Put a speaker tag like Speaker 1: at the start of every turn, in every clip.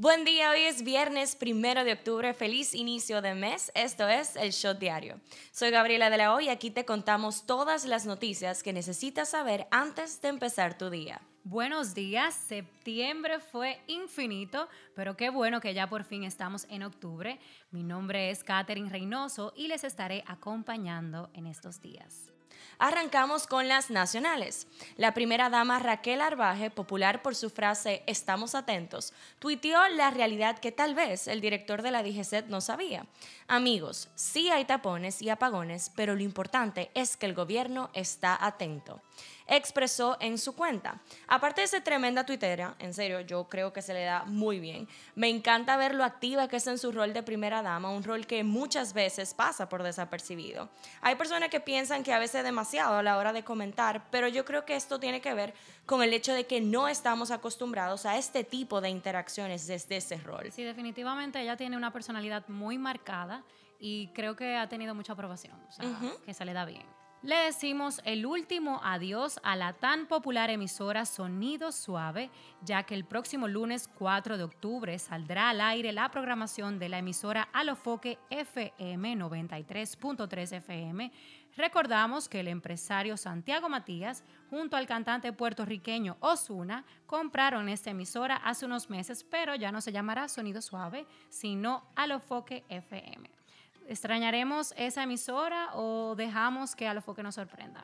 Speaker 1: Buen día, hoy es viernes primero de octubre, feliz inicio de mes, esto es el Shot Diario. Soy Gabriela de la Hoy y aquí te contamos todas las noticias que necesitas saber antes de empezar tu día.
Speaker 2: Buenos días, septiembre fue infinito, pero qué bueno que ya por fin estamos en octubre. Mi nombre es Katherine Reynoso y les estaré acompañando en estos días.
Speaker 1: Arrancamos con las nacionales. La primera dama Raquel Arbaje, popular por su frase Estamos atentos, tuiteó la realidad que tal vez el director de la DGCET no sabía. Amigos, sí hay tapones y apagones, pero lo importante es que el gobierno está atento expresó en su cuenta. Aparte de esa tremenda tuitera, en serio, yo creo que se le da muy bien. Me encanta ver lo activa que es en su rol de primera dama, un rol que muchas veces pasa por desapercibido. Hay personas que piensan que a veces es demasiado a la hora de comentar, pero yo creo que esto tiene que ver con el hecho de que no estamos acostumbrados a este tipo de interacciones desde ese rol.
Speaker 2: Sí, definitivamente ella tiene una personalidad muy marcada y creo que ha tenido mucha aprobación, o sea, que se le da bien. Le decimos el último adiós a la tan popular emisora Sonido Suave, ya que el próximo lunes 4 de octubre saldrá al aire la programación de la emisora Alofoque FM 93.3 FM. Recordamos que el empresario Santiago Matías, junto al cantante puertorriqueño Osuna, compraron esta emisora hace unos meses, pero ya no se llamará Sonido Suave, sino Alofoque FM. ¿Extrañaremos esa emisora o dejamos que a lo nos sorprenda?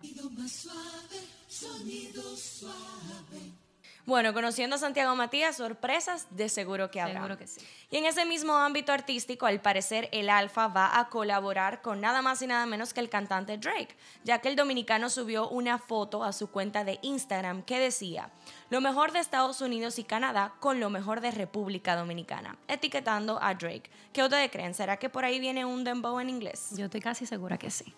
Speaker 1: Bueno, conociendo a Santiago Matías, sorpresas de seguro que habrá.
Speaker 2: Seguro que sí.
Speaker 1: Y en ese mismo ámbito artístico, al parecer, el Alfa va a colaborar con nada más y nada menos que el cantante Drake, ya que el dominicano subió una foto a su cuenta de Instagram que decía, lo mejor de Estados Unidos y Canadá con lo mejor de República Dominicana, etiquetando a Drake. ¿Qué ustedes creen? ¿Será que por ahí viene un dembow en inglés?
Speaker 2: Yo estoy casi segura que sí.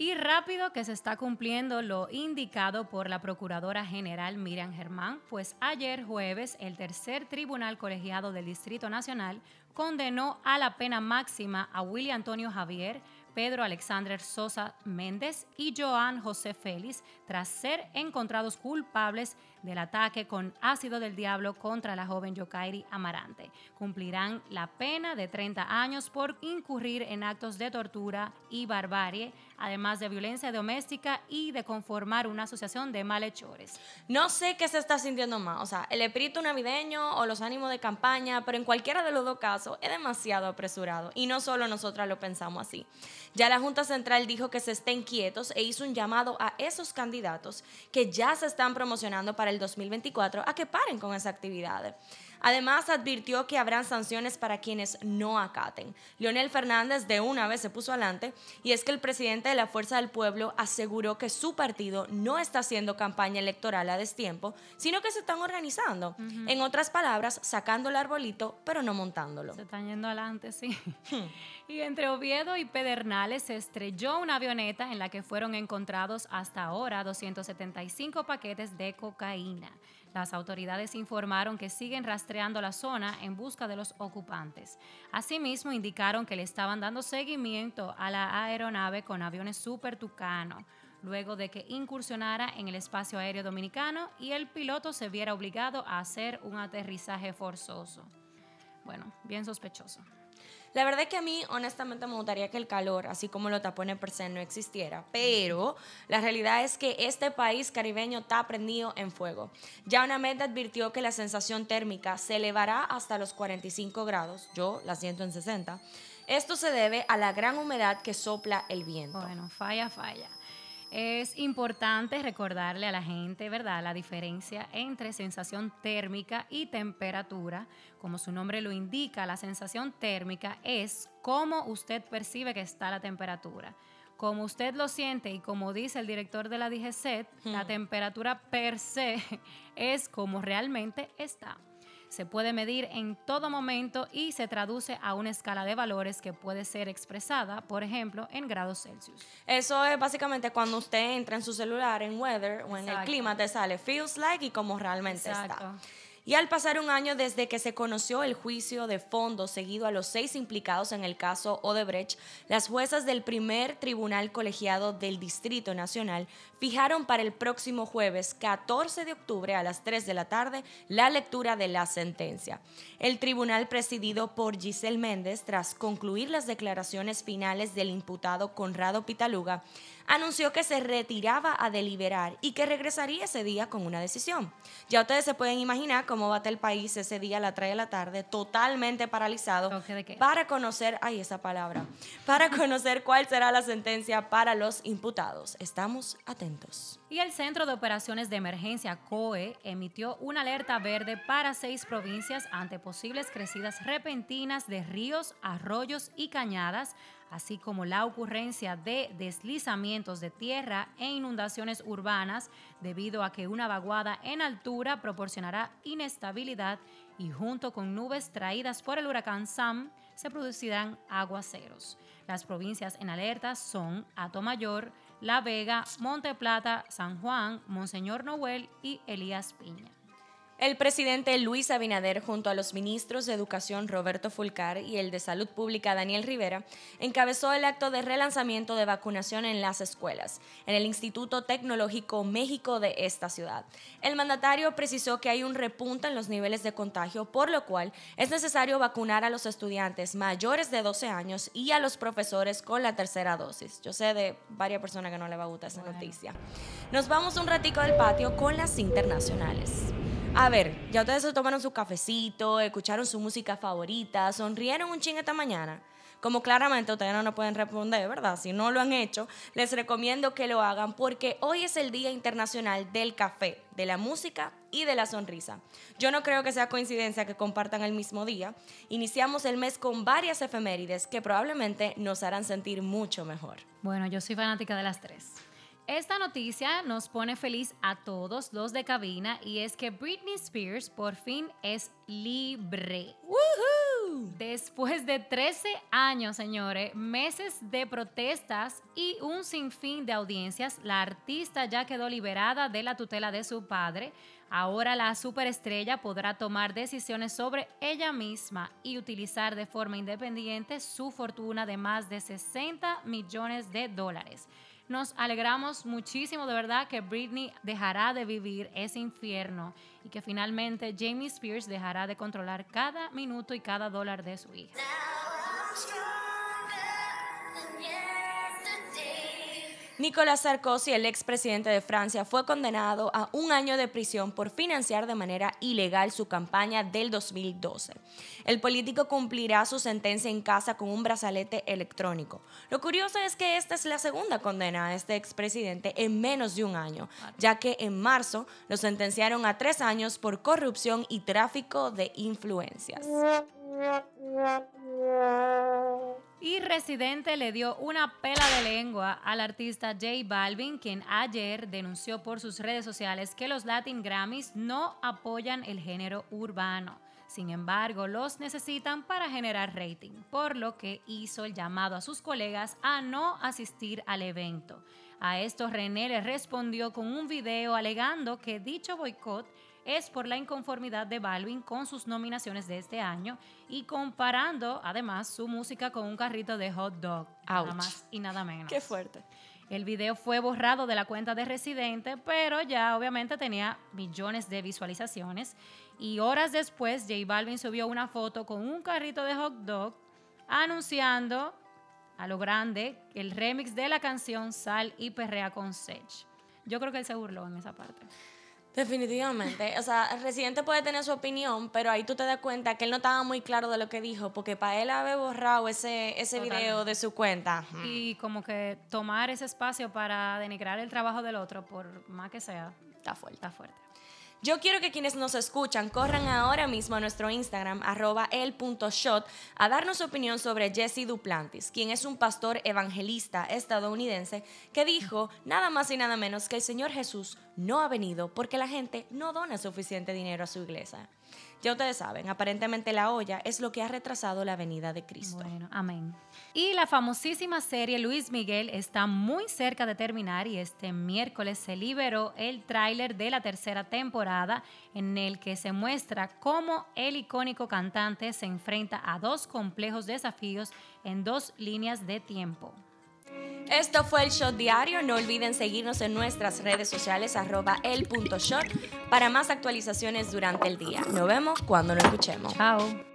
Speaker 2: Y rápido que se está cumpliendo lo indicado por la Procuradora General Miriam Germán, pues ayer jueves el tercer tribunal colegiado del Distrito Nacional condenó a la pena máxima a William Antonio Javier, Pedro Alexander Sosa Méndez y Joan José Félix tras ser encontrados culpables del ataque con ácido del diablo contra la joven Yokairi Amarante. Cumplirán la pena de 30 años por incurrir en actos de tortura y barbarie, además de violencia doméstica y de conformar una asociación de malhechores.
Speaker 1: No sé qué se está sintiendo más, o sea, el espíritu navideño o los ánimos de campaña, pero en cualquiera de los dos casos es demasiado apresurado y no solo nosotras lo pensamos así. Ya la Junta Central dijo que se estén quietos e hizo un llamado a esos candidatos que ya se están promocionando para el 2024 a que paren con esa actividad. Además, advirtió que habrán sanciones para quienes no acaten. Leonel Fernández de una vez se puso adelante y es que el presidente de la Fuerza del Pueblo aseguró que su partido no está haciendo campaña electoral a destiempo, sino que se están organizando. En otras palabras, sacando el arbolito, pero no montándolo.
Speaker 2: Se están yendo adelante, sí. Y entre Oviedo y Pedernales se estrelló una avioneta en la que fueron encontrados hasta ahora 275 paquetes de cocaína. Las autoridades informaron que siguen rastreando la zona en busca de los ocupantes. Asimismo, indicaron que le estaban dando seguimiento a la aeronave con aviones Super Tucano, luego de que incursionara en el espacio aéreo dominicano y el piloto se viera obligado a hacer un aterrizaje forzoso. Bueno, bien sospechoso.
Speaker 1: La verdad es que a mí, honestamente, me gustaría que el calor, así como lo tapones per se, no existiera. Pero la realidad es que este país caribeño está prendido en fuego. Ya una meta advirtió que la sensación térmica se elevará hasta los 45 grados. Yo la siento en 60. Esto se debe a la gran humedad que sopla el viento.
Speaker 2: Bueno, falla, falla. Es importante recordarle a la gente, ¿verdad?, la diferencia entre sensación térmica y temperatura. Como su nombre lo indica, la sensación térmica es cómo usted percibe que está la temperatura. Como usted lo siente y como dice el director de la DGCET, la hmm. temperatura per se es como realmente está se puede medir en todo momento y se traduce a una escala de valores que puede ser expresada, por ejemplo, en grados Celsius.
Speaker 1: Eso es básicamente cuando usted entra en su celular, en weather o en el clima, te sale feels like y como realmente está. Y al pasar un año desde que se conoció el juicio de fondo seguido a los seis implicados en el caso Odebrecht, las juezas del primer tribunal colegiado del Distrito Nacional fijaron para el próximo jueves 14 de octubre a las 3 de la tarde la lectura de la sentencia. El tribunal presidido por Giselle Méndez, tras concluir las declaraciones finales del imputado Conrado Pitaluga, anunció que se retiraba a deliberar y que regresaría ese día con una decisión. Ya ustedes se pueden imaginar cómo va a estar el país ese día a las 3 de la tarde, totalmente paralizado, para conocer, ay, esa palabra, para conocer cuál será la sentencia para los imputados. Estamos atentos.
Speaker 2: Y el Centro de Operaciones de Emergencia COE emitió una alerta verde para seis provincias ante posibles crecidas repentinas de ríos, arroyos y cañadas así como la ocurrencia de deslizamientos de tierra e inundaciones urbanas debido a que una vaguada en altura proporcionará inestabilidad y junto con nubes traídas por el huracán Sam se producirán aguaceros. Las provincias en alerta son Atomayor, La Vega, Monte Plata, San Juan, Monseñor Noel y Elías Piña.
Speaker 1: El presidente Luis Abinader, junto a los ministros de Educación Roberto Fulcar y el de Salud Pública Daniel Rivera, encabezó el acto de relanzamiento de vacunación en las escuelas, en el Instituto Tecnológico México de esta ciudad. El mandatario precisó que hay un repunte en los niveles de contagio, por lo cual es necesario vacunar a los estudiantes mayores de 12 años y a los profesores con la tercera dosis. Yo sé de varias personas que no le va a gustar esa noticia. Nos vamos un ratico del patio con las internacionales. A ver, ya ustedes se tomaron su cafecito, escucharon su música favorita, sonrieron un ching esta mañana. Como claramente ustedes no nos pueden responder, ¿verdad? Si no lo han hecho, les recomiendo que lo hagan porque hoy es el Día Internacional del Café, de la Música y de la Sonrisa. Yo no creo que sea coincidencia que compartan el mismo día. Iniciamos el mes con varias efemérides que probablemente nos harán sentir mucho mejor.
Speaker 2: Bueno, yo soy fanática de las tres. Esta noticia nos pone feliz a todos los de cabina y es que Britney Spears por fin es libre. Después de 13 años, señores, meses de protestas y un sinfín de audiencias, la artista ya quedó liberada de la tutela de su padre. Ahora la superestrella podrá tomar decisiones sobre ella misma y utilizar de forma independiente su fortuna de más de 60 millones de dólares. Nos alegramos muchísimo de verdad que Britney dejará de vivir ese infierno y que finalmente Jamie Spears dejará de controlar cada minuto y cada dólar de su hija.
Speaker 1: Nicolas Sarkozy, el expresidente de Francia, fue condenado a un año de prisión por financiar de manera ilegal su campaña del 2012. El político cumplirá su sentencia en casa con un brazalete electrónico. Lo curioso es que esta es la segunda condena a este expresidente en menos de un año, ya que en marzo lo sentenciaron a tres años por corrupción y tráfico de influencias.
Speaker 2: Y Residente le dio una pela de lengua al artista J Balvin, quien ayer denunció por sus redes sociales que los Latin Grammys no apoyan el género urbano. Sin embargo, los necesitan para generar rating, por lo que hizo el llamado a sus colegas a no asistir al evento. A esto René le respondió con un video alegando que dicho boicot es por la inconformidad de Balvin con sus nominaciones de este año y comparando además su música con un carrito de hot dog, nada más y nada menos.
Speaker 1: Qué fuerte.
Speaker 2: El video fue borrado de la cuenta de Residente, pero ya obviamente tenía millones de visualizaciones. Y horas después, J Balvin subió una foto con un carrito de hot dog anunciando a lo grande el remix de la canción Sal y Perrea con Sech. Yo creo que él se burló en esa parte.
Speaker 1: Definitivamente. O sea, el residente puede tener su opinión, pero ahí tú te das cuenta que él no estaba muy claro de lo que dijo, porque para él haber borrado ese, ese video de su cuenta.
Speaker 2: Y como que tomar ese espacio para denigrar el trabajo del otro, por más que sea.
Speaker 1: Está fuerte.
Speaker 2: Está fuerte.
Speaker 1: Yo quiero que quienes nos escuchan corran ahora mismo a nuestro Instagram, arroba el.shot, a darnos su opinión sobre Jesse Duplantis, quien es un pastor evangelista estadounidense que dijo nada más y nada menos que el Señor Jesús no ha venido porque la gente no dona suficiente dinero a su iglesia. Ya ustedes saben, aparentemente la olla es lo que ha retrasado la venida de Cristo.
Speaker 2: Bueno, amén. Y la famosísima serie Luis Miguel está muy cerca de terminar y este miércoles se liberó el tráiler de la tercera temporada en el que se muestra cómo el icónico cantante se enfrenta a dos complejos desafíos en dos líneas de tiempo.
Speaker 1: Esto fue el Shot Diario. No olviden seguirnos en nuestras redes sociales arroba para más actualizaciones durante el día. Nos vemos cuando nos escuchemos.
Speaker 2: Chao.